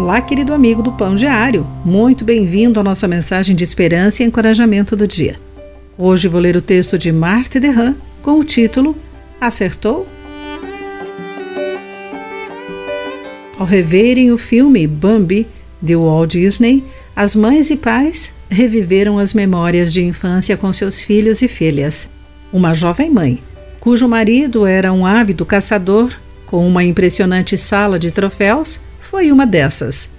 Olá, querido amigo do Pão Diário. Muito bem-vindo à nossa mensagem de esperança e encorajamento do dia. Hoje vou ler o texto de Marta Derram com o título Acertou? Ao reverem o filme Bambi de Walt Disney, as mães e pais reviveram as memórias de infância com seus filhos e filhas. Uma jovem mãe, cujo marido era um ávido caçador com uma impressionante sala de troféus, foi uma dessas.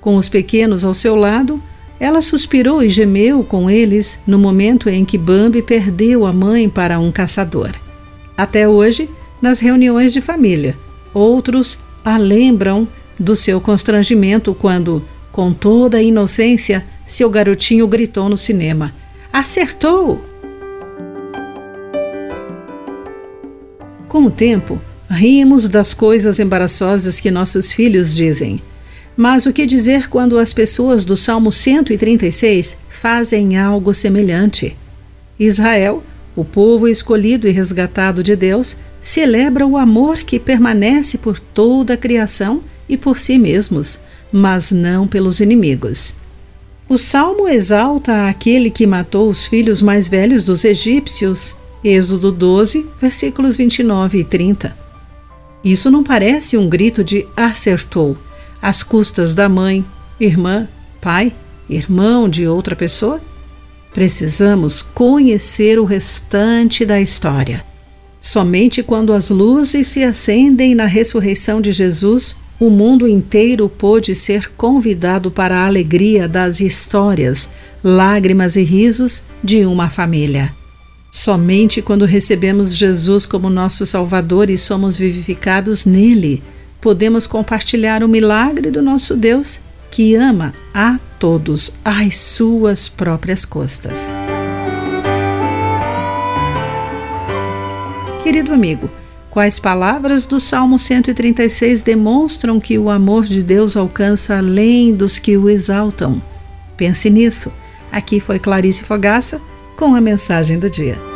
Com os pequenos ao seu lado, ela suspirou e gemeu com eles no momento em que Bambi perdeu a mãe para um caçador. Até hoje, nas reuniões de família, outros a lembram do seu constrangimento quando, com toda a inocência, seu garotinho gritou no cinema: Acertou! Com o tempo, Rimos das coisas embaraçosas que nossos filhos dizem. Mas o que dizer quando as pessoas do Salmo 136 fazem algo semelhante? Israel, o povo escolhido e resgatado de Deus, celebra o amor que permanece por toda a criação e por si mesmos, mas não pelos inimigos. O salmo exalta aquele que matou os filhos mais velhos dos egípcios. Êxodo 12, versículos 29 e 30. Isso não parece um grito de acertou, às custas da mãe, irmã, pai, irmão de outra pessoa? Precisamos conhecer o restante da história. Somente quando as luzes se acendem na ressurreição de Jesus, o mundo inteiro pôde ser convidado para a alegria das histórias, lágrimas e risos de uma família. Somente quando recebemos Jesus como nosso Salvador e somos vivificados nele, podemos compartilhar o milagre do nosso Deus, que ama a todos às suas próprias custas. Querido amigo, quais palavras do Salmo 136 demonstram que o amor de Deus alcança além dos que o exaltam? Pense nisso. Aqui foi Clarice Fogaça com a mensagem do dia.